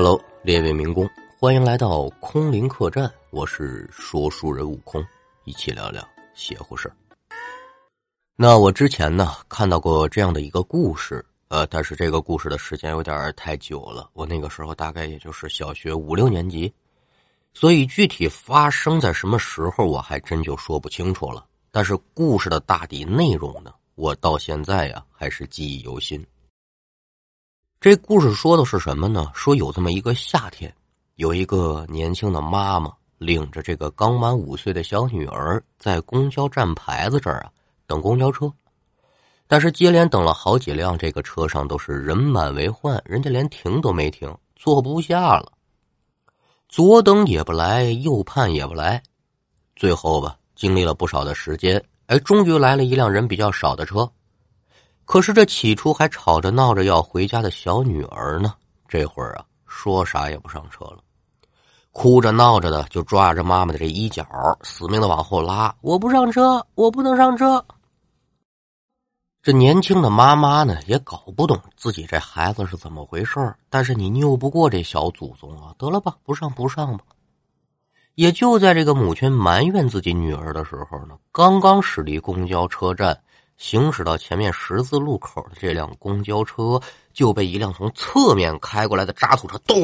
Hello，列位民工，欢迎来到空灵客栈，我是说书人悟空，一起聊聊邪乎事。那我之前呢看到过这样的一个故事，呃，但是这个故事的时间有点太久了，我那个时候大概也就是小学五六年级，所以具体发生在什么时候我还真就说不清楚了。但是故事的大抵内容呢，我到现在呀还是记忆犹新。这故事说的是什么呢？说有这么一个夏天，有一个年轻的妈妈领着这个刚满五岁的小女儿在公交站牌子这儿啊等公交车，但是接连等了好几辆，这个车上都是人满为患，人家连停都没停，坐不下了。左等也不来，右盼也不来，最后吧，经历了不少的时间，哎，终于来了一辆人比较少的车。可是这起初还吵着闹着要回家的小女儿呢，这会儿啊说啥也不上车了，哭着闹着的就抓着妈妈的这衣角，死命的往后拉。我不上车，我不能上车。这年轻的妈妈呢也搞不懂自己这孩子是怎么回事但是你拗不过这小祖宗啊，得了吧，不上不上吧。也就在这个母亲埋怨自己女儿的时候呢，刚刚驶离公交车站。行驶到前面十字路口的这辆公交车就被一辆从侧面开过来的渣土车，咚！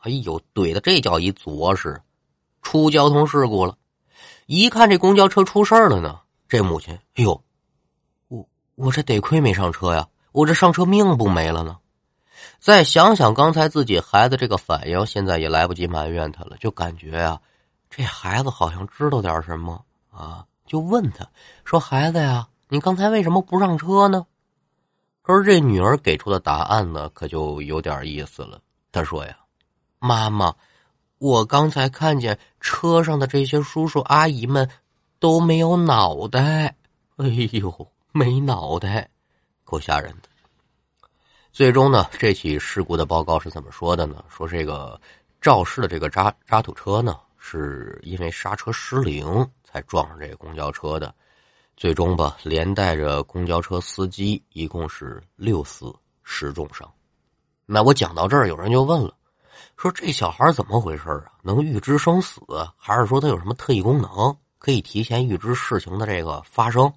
哎呦，怼的这叫一着实，出交通事故了。一看这公交车出事了呢，这母亲，哎呦，我我这得亏没上车呀，我这上车命不没了呢。再想想刚才自己孩子这个反应，现在也来不及埋怨他了，就感觉呀，这孩子好像知道点什么啊，就问他说：“孩子呀。”你刚才为什么不上车呢？可是这女儿给出的答案呢，可就有点意思了。她说呀：“妈妈，我刚才看见车上的这些叔叔阿姨们都没有脑袋。哎呦，没脑袋，够吓人的。”最终呢，这起事故的报告是怎么说的呢？说这个肇事的这个渣渣土车呢，是因为刹车失灵才撞上这个公交车的。最终吧，连带着公交车司机一共是六死十重伤。那我讲到这儿，有人就问了，说这小孩怎么回事啊？能预知生死，还是说他有什么特异功能，可以提前预知事情的这个发生？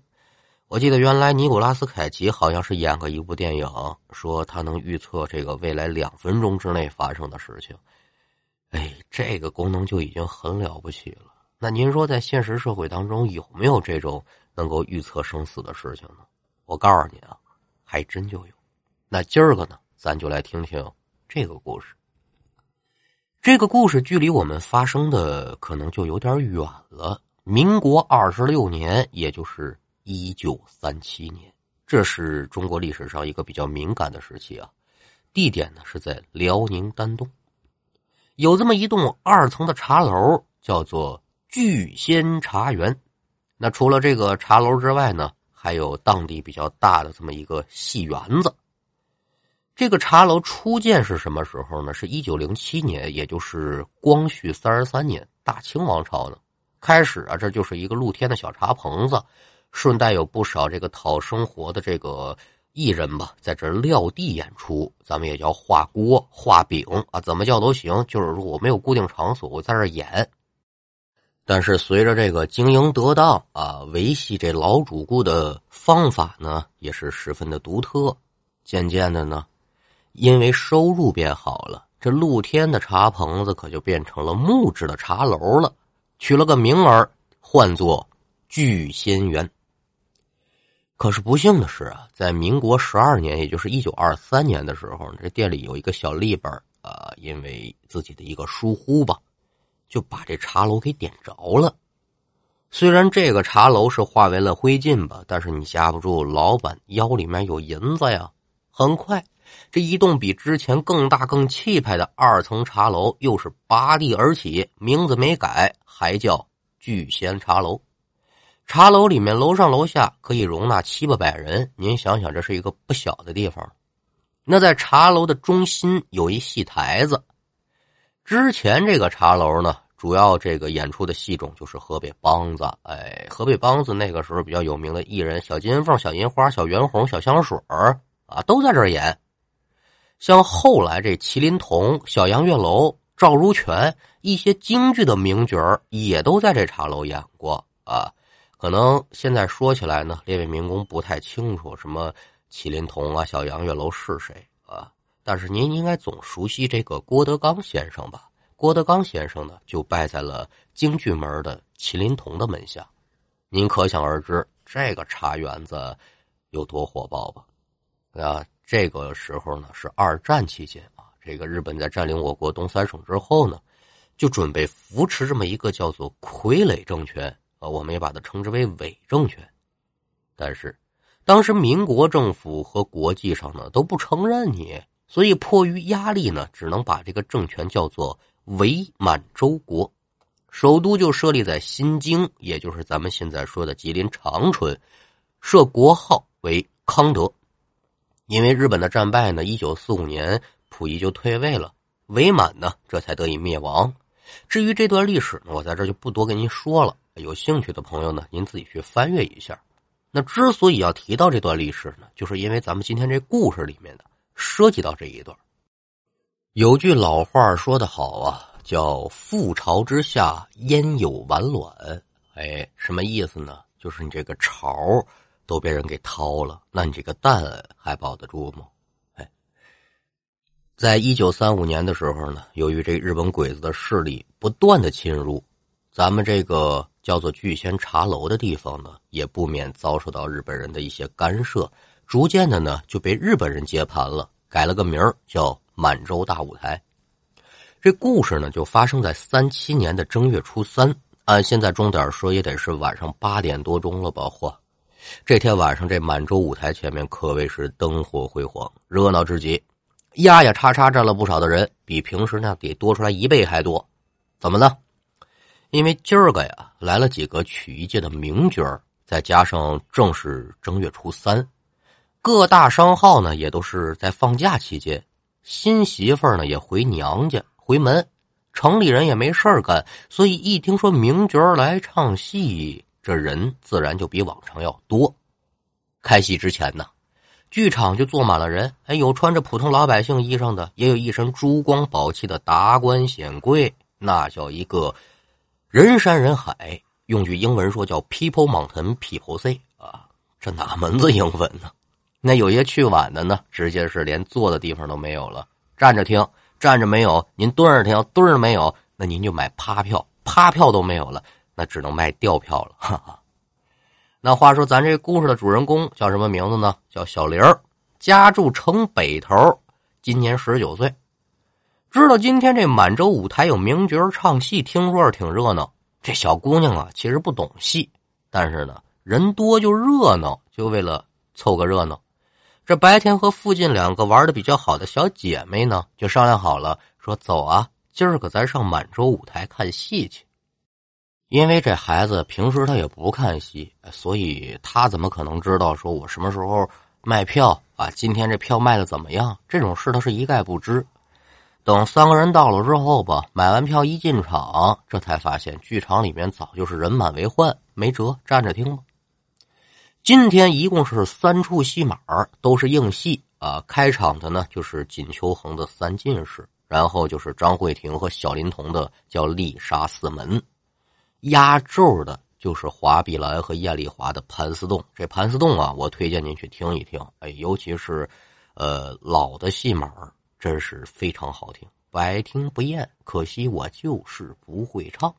我记得原来尼古拉斯凯奇好像是演过一部电影，说他能预测这个未来两分钟之内发生的事情。哎，这个功能就已经很了不起了。那您说，在现实社会当中有没有这种？能够预测生死的事情呢？我告诉你啊，还真就有。那今儿个呢，咱就来听听这个故事。这个故事距离我们发生的可能就有点远了。民国二十六年，也就是一九三七年，这是中国历史上一个比较敏感的时期啊。地点呢是在辽宁丹东，有这么一栋二层的茶楼，叫做聚仙茶园。那除了这个茶楼之外呢，还有当地比较大的这么一个戏园子。这个茶楼初建是什么时候呢？是一九零七年，也就是光绪三十三年，大清王朝呢。开始啊，这就是一个露天的小茶棚子，顺带有不少这个讨生活的这个艺人吧，在这撂地演出，咱们也叫画锅、画饼啊，怎么叫都行。就是说我没有固定场所，我在这演。但是随着这个经营得当啊，维系这老主顾的方法呢，也是十分的独特。渐渐的呢，因为收入变好了，这露天的茶棚子可就变成了木质的茶楼了，取了个名儿，唤作聚仙园。可是不幸的是啊，在民国十二年，也就是一九二三年的时候，这店里有一个小利本啊，因为自己的一个疏忽吧。就把这茶楼给点着了。虽然这个茶楼是化为了灰烬吧，但是你架不住老板腰里面有银子呀。很快，这一栋比之前更大、更气派的二层茶楼又是拔地而起，名字没改，还叫聚贤茶楼。茶楼里面楼上楼下可以容纳七八百人，您想想，这是一个不小的地方。那在茶楼的中心有一戏台子。之前这个茶楼呢，主要这个演出的戏种就是河北梆子。哎，河北梆子那个时候比较有名的艺人，小金凤、小银花、小袁弘、小香水儿啊，都在这儿演。像后来这麒麟童、小杨月楼、赵如权一些京剧的名角儿，也都在这茶楼演过啊。可能现在说起来呢，列位民工不太清楚什么麒麟童啊、小杨月楼是谁啊，但是您应该总熟悉这个郭德纲先生吧？郭德纲先生呢，就拜在了京剧门的麒麟童的门下，您可想而知这个茶园子有多火爆吧？啊，这个时候呢是二战期间啊，这个日本在占领我国东三省之后呢，就准备扶持这么一个叫做傀儡政权啊，我们也把它称之为伪政权。但是当时民国政府和国际上呢都不承认你，所以迫于压力呢，只能把这个政权叫做。伪满洲国，首都就设立在新京，也就是咱们现在说的吉林长春，设国号为康德。因为日本的战败呢，一九四五年溥仪就退位了，伪满呢这才得以灭亡。至于这段历史呢，我在这就不多跟您说了。有兴趣的朋友呢，您自己去翻阅一下。那之所以要提到这段历史呢，就是因为咱们今天这故事里面的涉及到这一段。有句老话说得好啊，叫“覆巢之下焉有完卵”。哎，什么意思呢？就是你这个巢都被人给掏了，那你这个蛋还保得住吗？哎，在一九三五年的时候呢，由于这日本鬼子的势力不断的侵入，咱们这个叫做聚仙茶楼的地方呢，也不免遭受到日本人的一些干涉，逐渐的呢就被日本人接盘了，改了个名叫。满洲大舞台，这故事呢就发生在三七年的正月初三，按现在钟点说也得是晚上八点多钟了吧？嚯！这天晚上这满洲舞台前面可谓是灯火辉煌，热闹至极，压压叉叉站了不少的人，比平时呢得多出来一倍还多。怎么呢？因为今儿个呀来了几个曲艺界的名角再加上正是正月初三，各大商号呢也都是在放假期间。新媳妇儿呢也回娘家回门，城里人也没事干，所以一听说名角来唱戏，这人自然就比往常要多。开戏之前呢，剧场就坐满了人，哎，有穿着普通老百姓衣裳的，也有一身珠光宝气的达官显贵，那叫一个人山人海。用句英文说叫 “people mountain people sea” 啊，这哪门子英文呢？那有些去晚的呢，直接是连坐的地方都没有了，站着听，站着没有；您蹲着听，蹲着没有，那您就买趴票，趴票都没有了，那只能卖吊票了。哈哈。那话说，咱这故事的主人公叫什么名字呢？叫小玲家住城北头，今年十九岁。知道今天这满洲舞台有名角唱戏，听说是挺热闹。这小姑娘啊，其实不懂戏，但是呢，人多就热闹，就为了凑个热闹。这白天和附近两个玩的比较好的小姐妹呢，就商量好了，说走啊，今儿个咱上满洲舞台看戏去。因为这孩子平时他也不看戏，所以他怎么可能知道说我什么时候卖票啊？今天这票卖的怎么样？这种事他是一概不知。等三个人到了之后吧，买完票一进场，这才发现剧场里面早就是人满为患，没辙，站着听吧。今天一共是三处戏码，都是硬戏啊。开场的呢就是锦秋恒的三进士，然后就是张慧婷和小林童的叫丽莎四门，压轴的就是华碧兰和艳丽华的盘丝洞。这盘丝洞啊，我推荐您去听一听，哎，尤其是，呃，老的戏码真是非常好听，百听不厌。可惜我就是不会唱。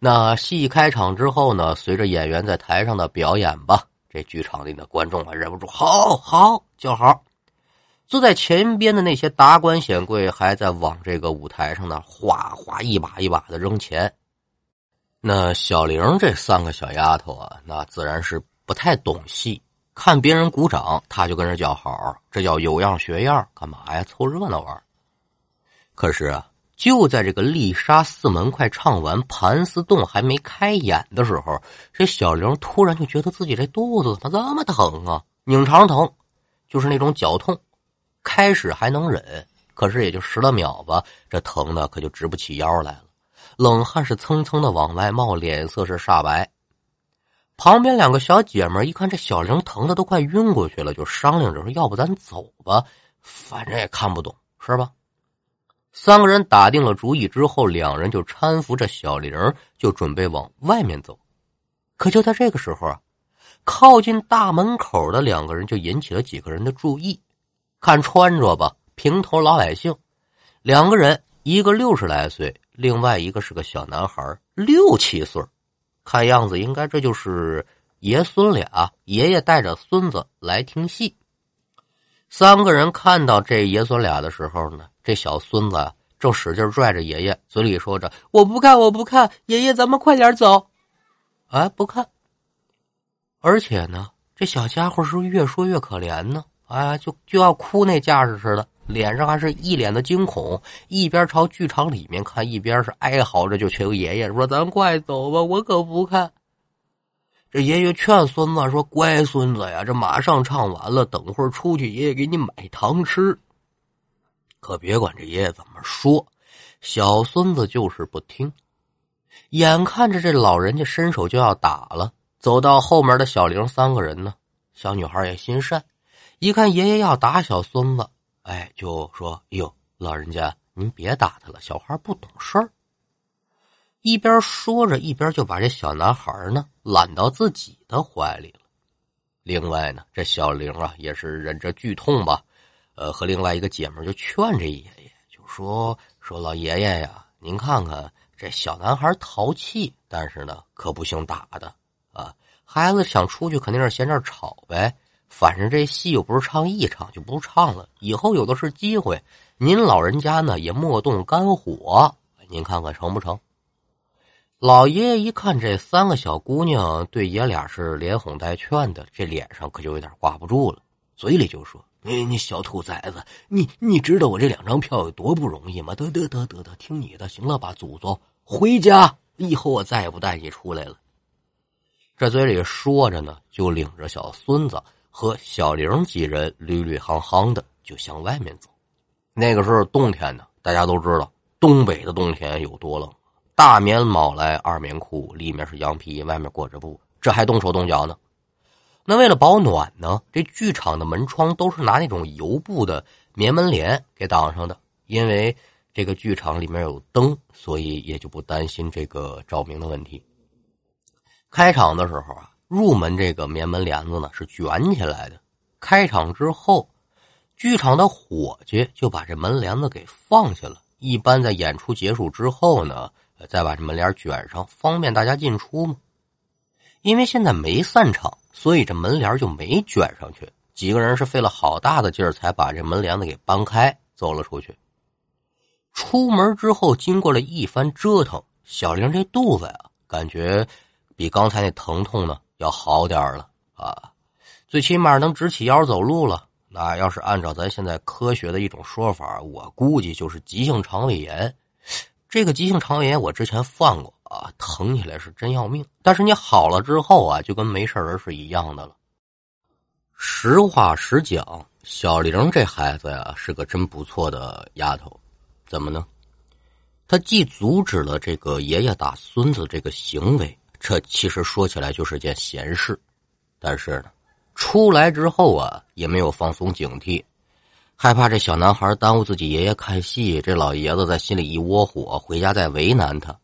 那戏开场之后呢？随着演员在台上的表演吧，这剧场里的观众啊忍不住好好叫好。坐在前边的那些达官显贵还在往这个舞台上呢哗哗一把一把的扔钱。那小玲这三个小丫头啊，那自然是不太懂戏，看别人鼓掌，她就跟着叫好，这叫有样学样，干嘛呀？凑热闹玩。可是啊。就在这个丽莎四门快唱完，盘丝洞还没开演的时候，这小玲突然就觉得自己这肚子怎么这么疼啊？拧肠疼，就是那种绞痛。开始还能忍，可是也就十来秒吧，这疼的可就直不起腰来了，冷汗是蹭蹭的往外冒，脸色是煞白。旁边两个小姐们一看这小玲疼的都快晕过去了，就商量着说：“要不咱走吧，反正也看不懂，是吧？三个人打定了主意之后，两人就搀扶着小玲，就准备往外面走。可就在这个时候啊，靠近大门口的两个人就引起了几个人的注意。看穿着吧，平头老百姓，两个人，一个六十来岁，另外一个是个小男孩，六七岁。看样子，应该这就是爷孙俩，爷爷带着孙子来听戏。三个人看到这爷孙俩的时候呢，这小孙子正使劲拽着爷爷，嘴里说着：“我不看，我不看，爷爷，咱们快点走。”啊，不看。而且呢，这小家伙是越说越可怜呢，啊，就就要哭那架势似的，脸上还是一脸的惊恐，一边朝剧场里面看，一边是哀嚎着就求爷爷说：“咱快走吧，我可不看。”这爷爷劝孙子说：“乖孙子呀，这马上唱完了，等会儿出去，爷爷给你买糖吃。”可别管这爷爷怎么说，小孙子就是不听。眼看着这老人家伸手就要打了，走到后面的小玲三个人呢，小女孩也心善，一看爷爷要打小孙子，哎，就说：“哟，老人家您别打他了，小孩不懂事儿。”一边说着，一边就把这小男孩呢揽到自己的怀里了。另外呢，这小玲啊也是忍着剧痛吧，呃，和另外一个姐们就劝这爷爷，就说：“说老爷爷呀，您看看这小男孩淘气，但是呢可不行打的啊。孩子想出去肯定是嫌这儿吵呗，反正这戏又不是唱一场就不唱了，以后有的是机会。您老人家呢也莫动肝火，您看看成不成？”老爷爷一看这三个小姑娘对爷俩是连哄带劝的，这脸上可就有点挂不住了，嘴里就说：“你你小兔崽子，你你知道我这两张票有多不容易吗？得得得得得，听你的，行了吧，祖宗，回家，以后我再也不带你出来了。”这嘴里说着呢，就领着小孙子和小玲几人捋捋夯夯的就向外面走。那个时候冬天呢，大家都知道东北的冬天有多冷。大棉袄来二棉裤，里面是羊皮，外面裹着布，这还动手动脚呢。那为了保暖呢，这剧场的门窗都是拿那种油布的棉门帘给挡上的。因为这个剧场里面有灯，所以也就不担心这个照明的问题。开场的时候啊，入门这个棉门帘子呢是卷起来的。开场之后，剧场的伙计就把这门帘子给放下了。一般在演出结束之后呢。再把这门帘卷上，方便大家进出嘛。因为现在没散场，所以这门帘就没卷上去。几个人是费了好大的劲儿，才把这门帘子给搬开，走了出去。出门之后，经过了一番折腾，小玲这肚子呀，感觉比刚才那疼痛呢要好点了啊，最起码能直起腰走路了。那要是按照咱现在科学的一种说法，我估计就是急性肠胃炎。这个急性肠胃炎我之前犯过啊，疼起来是真要命。但是你好了之后啊，就跟没事人是一样的了。实话实讲，小玲这孩子呀是个真不错的丫头。怎么呢？她既阻止了这个爷爷打孙子这个行为，这其实说起来就是件闲事。但是呢，出来之后啊，也没有放松警惕。害怕这小男孩耽误自己爷爷看戏，这老爷子在心里一窝火，回家再为难他，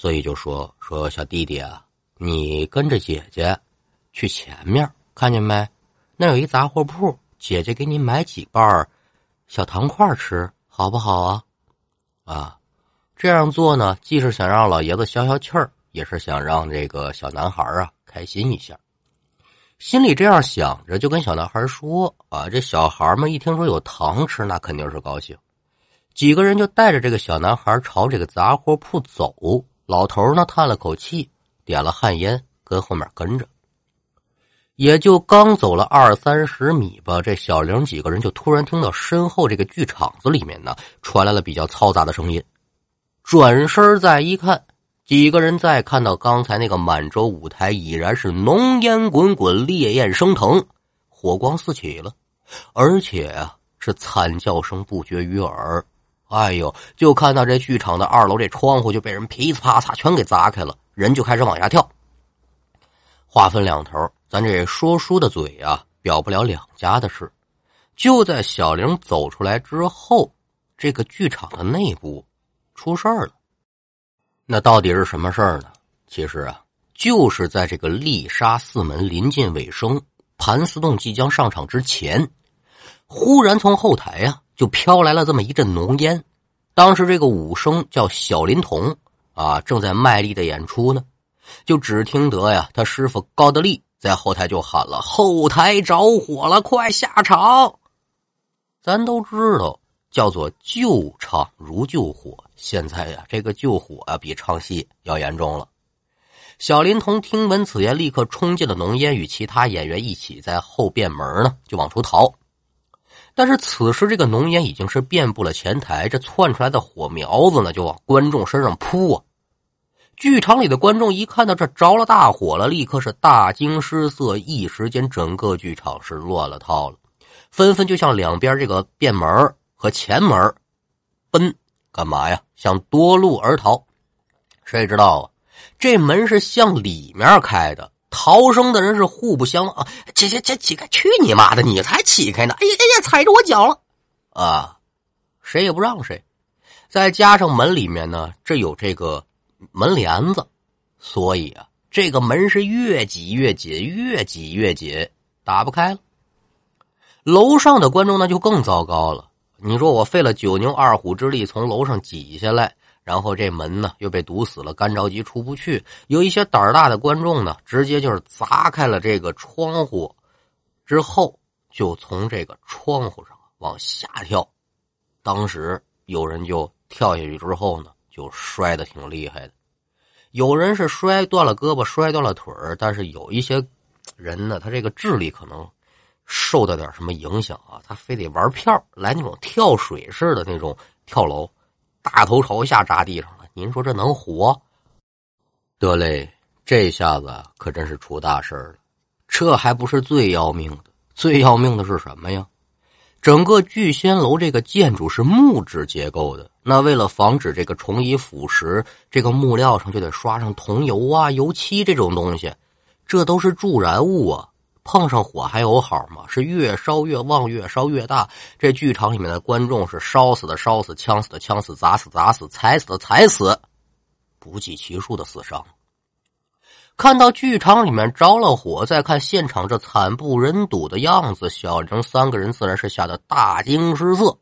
所以就说说小弟弟啊，你跟着姐姐去前面，看见没？那有一杂货铺，姐姐给你买几瓣小糖块吃，好不好啊？啊，这样做呢，既是想让老爷子消消气儿，也是想让这个小男孩啊开心一下。心里这样想着，就跟小男孩说：“啊，这小孩们一听说有糖吃，那肯定是高兴。”几个人就带着这个小男孩朝这个杂货铺走。老头呢叹了口气，点了旱烟，跟后面跟着。也就刚走了二三十米吧，这小玲几个人就突然听到身后这个剧场子里面呢传来了比较嘈杂的声音。转身再一看。几个人再看到刚才那个满洲舞台，已然是浓烟滚滚，烈焰升腾，火光四起了，而且啊，是惨叫声不绝于耳。哎呦，就看到这剧场的二楼这窗户就被人噼里啪嚓全给砸开了，人就开始往下跳。话分两头，咱这说书的嘴啊，表不了两家的事。就在小玲走出来之后，这个剧场的内部出事儿了。那到底是什么事儿呢？其实啊，就是在这个丽莎四门临近尾声，盘丝洞即将上场之前，忽然从后台呀就飘来了这么一阵浓烟。当时这个武生叫小林童啊，正在卖力的演出呢，就只听得呀，他师傅高德利在后台就喊了：“后台着火了，快下场！”咱都知道，叫做救场如救火。现在呀，这个救火啊，比唱戏要严重了。小林童听闻此言，立刻冲进了浓烟，与其他演员一起在后便门呢就往出逃。但是此时，这个浓烟已经是遍布了前台，这窜出来的火苗子呢，就往观众身上扑啊！剧场里的观众一看到这着了大火了，立刻是大惊失色，一时间整个剧场是乱了套了。纷纷就向两边这个便门和前门奔，干嘛呀？想夺路而逃。谁知道啊？这门是向里面开的，逃生的人是互不相啊！这这这乞丐，去你妈的！你才乞丐呢！哎呀哎呀，踩着我脚了啊！谁也不让谁。再加上门里面呢，这有这个门帘子，所以啊，这个门是越挤越紧，越挤越紧，打不开了。楼上的观众那就更糟糕了。你说我费了九牛二虎之力从楼上挤下来，然后这门呢又被堵死了，干着急出不去。有一些胆儿大的观众呢，直接就是砸开了这个窗户，之后就从这个窗户上往下跳。当时有人就跳下去之后呢，就摔得挺厉害的。有人是摔断了胳膊，摔断了腿但是有一些人呢，他这个智力可能。受到点什么影响啊？他非得玩票来那种跳水式的那种跳楼，大头朝下扎地上了。您说这能活？得嘞，这下子可真是出大事了。这还不是最要命的，最要命的是什么呀？整个聚仙楼这个建筑是木质结构的，那为了防止这个虫蚁腐蚀，这个木料上就得刷上桐油啊、油漆这种东西，这都是助燃物啊。碰上火还有好吗？是越烧越旺，越烧越大。这剧场里面的观众是烧死的烧死，呛死的呛死，砸死砸死，踩死的踩死，不计其数的死伤。看到剧场里面着了火，再看现场这惨不忍睹的样子，小玲三个人自然是吓得大惊失色。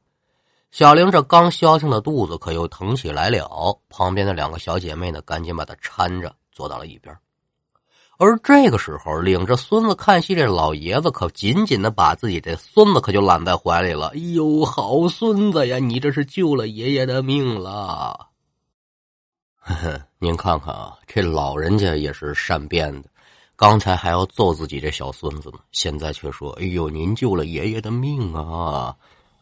小玲这刚消停的肚子可又疼起来了，旁边的两个小姐妹呢，赶紧把她搀着坐到了一边。而这个时候，领着孙子看戏这老爷子可紧紧的把自己这孙子可就揽在怀里了。哎呦，好孙子呀，你这是救了爷爷的命了！呵呵，您看看啊，这老人家也是善变的，刚才还要揍自己这小孙子呢，现在却说：“哎呦，您救了爷爷的命啊！”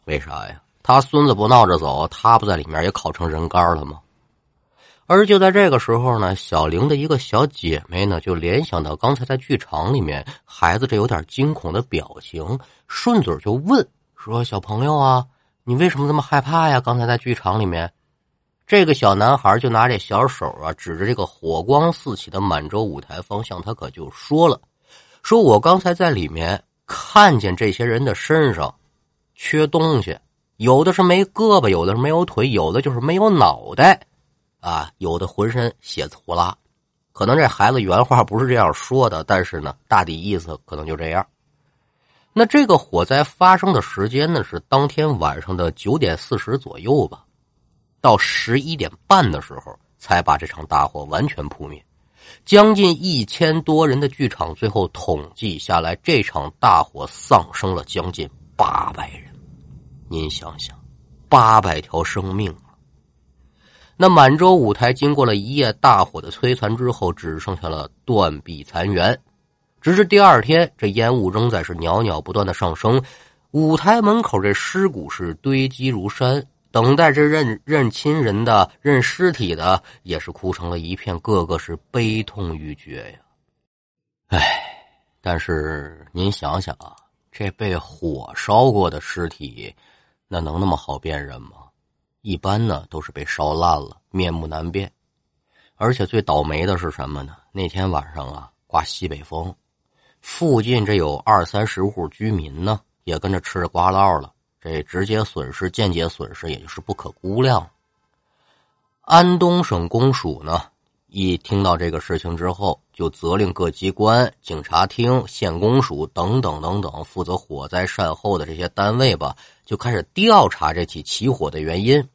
为啥呀？他孙子不闹着走，他不在里面也烤成人干了吗？而就在这个时候呢，小玲的一个小姐妹呢，就联想到刚才在剧场里面孩子这有点惊恐的表情，顺嘴就问说：“小朋友啊，你为什么这么害怕呀？刚才在剧场里面。”这个小男孩就拿这小手啊，指着这个火光四起的满洲舞台方向，他可就说了：“说我刚才在里面看见这些人的身上缺东西，有的是没胳膊，有的是没有腿，有的就是没有脑袋。”啊，有的浑身血滋呼啦，可能这孩子原话不是这样说的，但是呢，大抵意思可能就这样。那这个火灾发生的时间呢，是当天晚上的九点四十左右吧，到十一点半的时候才把这场大火完全扑灭。将近一千多人的剧场，最后统计下来，这场大火丧生了将近八百人。您想想，八百条生命。那满洲舞台经过了一夜大火的摧残之后，只剩下了断壁残垣。直至第二天，这烟雾仍在是袅袅不断的上升，舞台门口这尸骨是堆积如山，等待着认认亲人的、认尸体的也是哭成了一片，个个是悲痛欲绝呀。唉，但是您想想啊，这被火烧过的尸体，那能那么好辨认吗？一般呢都是被烧烂了，面目难辨。而且最倒霉的是什么呢？那天晚上啊，刮西北风，附近这有二三十户居民呢，也跟着吃着瓜烙了。这直接损失、间接损失，也就是不可估量。安东省公署呢，一听到这个事情之后，就责令各机关、警察厅、县公署等等等等负责火灾善后的这些单位吧，就开始调查这起起火的原因。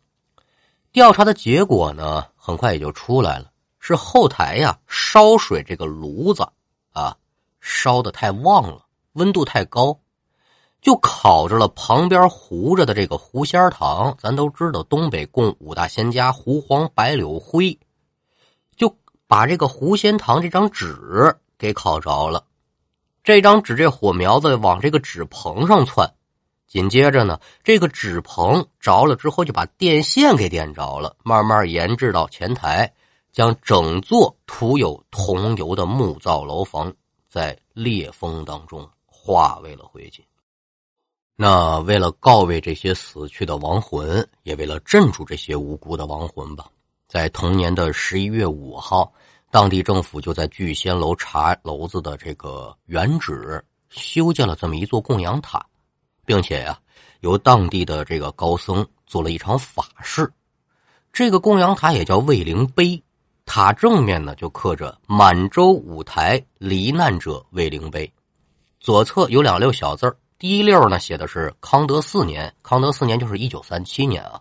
调查的结果呢，很快也就出来了，是后台呀烧水这个炉子啊烧的太旺了，温度太高。就烤着了旁边糊着的这个狐仙糖，咱都知道东北供五大仙家狐黄白柳灰，就把这个狐仙糖这张纸给烤着了。这张纸这火苗子往这个纸棚上窜，紧接着呢，这个纸棚着了之后就把电线给点着了，慢慢延至到前台，将整座涂有桐油的木造楼房在烈风当中化为了灰烬。那为了告慰这些死去的亡魂，也为了镇住这些无辜的亡魂吧，在同年的十一月五号，当地政府就在聚仙楼茶楼子的这个原址修建了这么一座供养塔，并且呀，由当地的这个高僧做了一场法事。这个供养塔也叫卫灵碑，塔正面呢就刻着“满洲五台罹难者卫灵碑”，左侧有两溜小字。第一溜呢，写的是康德四年，康德四年就是一九三七年啊。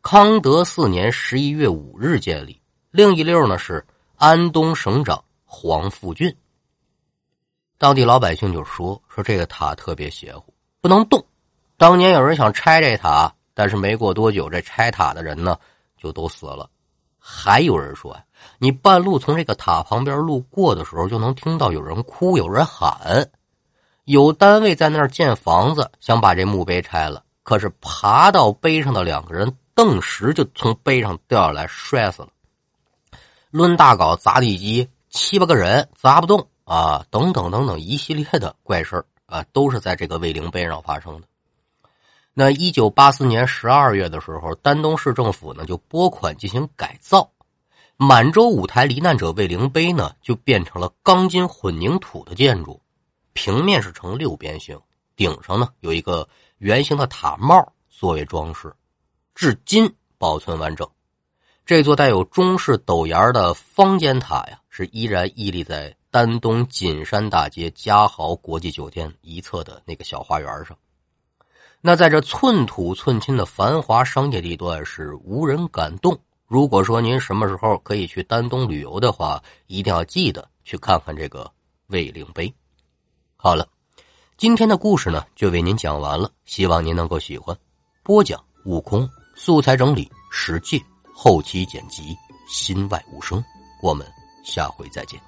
康德四年十一月五日建立。另一溜呢是安东省长黄富俊。当地老百姓就说说这个塔特别邪乎，不能动。当年有人想拆这塔，但是没过多久，这拆塔的人呢就都死了。还有人说呀，你半路从这个塔旁边路过的时候，就能听到有人哭，有人喊。有单位在那儿建房子，想把这墓碑拆了，可是爬到碑上的两个人顿时就从碑上掉下来，摔死了。抡大镐砸地基，七八个人砸不动啊，等等等等一系列的怪事啊，都是在这个卫灵碑上发生的。那一九八四年十二月的时候，丹东市政府呢就拨款进行改造，满洲五台罹难者卫灵碑呢就变成了钢筋混凝土的建筑。平面是呈六边形，顶上呢有一个圆形的塔帽作为装饰，至今保存完整。这座带有中式斗檐的方尖塔呀，是依然屹立在丹东锦山大街嘉豪国际酒店一侧的那个小花园上。那在这寸土寸金的繁华商业地段，是无人敢动。如果说您什么时候可以去丹东旅游的话，一定要记得去看看这个卫灵碑。好了，今天的故事呢就为您讲完了，希望您能够喜欢。播讲：悟空，素材整理：石界，后期剪辑：心外无声。我们下回再见。